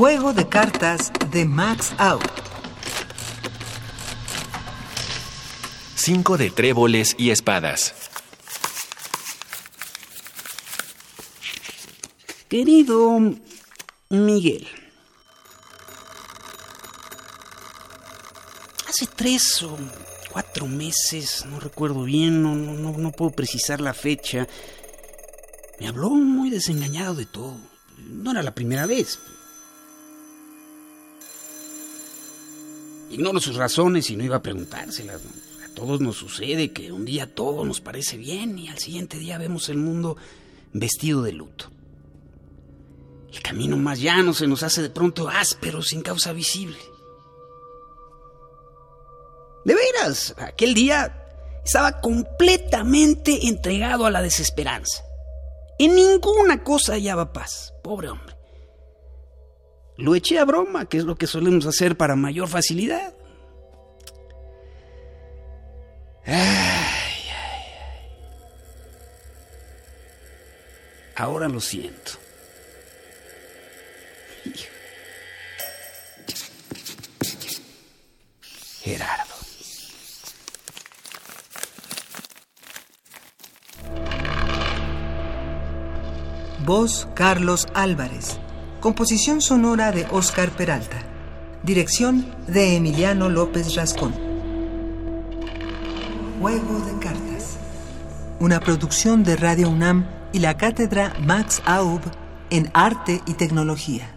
Juego de cartas de Max Out. Cinco de tréboles y espadas. Querido Miguel, hace tres o cuatro meses, no recuerdo bien, no, no, no puedo precisar la fecha, me habló muy desengañado de todo. No era la primera vez. Ignoro sus razones y no iba a preguntárselas. A todos nos sucede que un día todo nos parece bien y al siguiente día vemos el mundo vestido de luto. El camino más llano se nos hace de pronto áspero sin causa visible. De veras, aquel día estaba completamente entregado a la desesperanza. En ninguna cosa hallaba paz, pobre hombre. Lo eché a broma, que es lo que solemos hacer para mayor facilidad. Ahora lo siento. Gerardo. Voz Carlos Álvarez. Composición sonora de Oscar Peralta. Dirección de Emiliano López Rascón. Juego de cartas. Una producción de Radio UNAM y la cátedra Max Aub en Arte y Tecnología.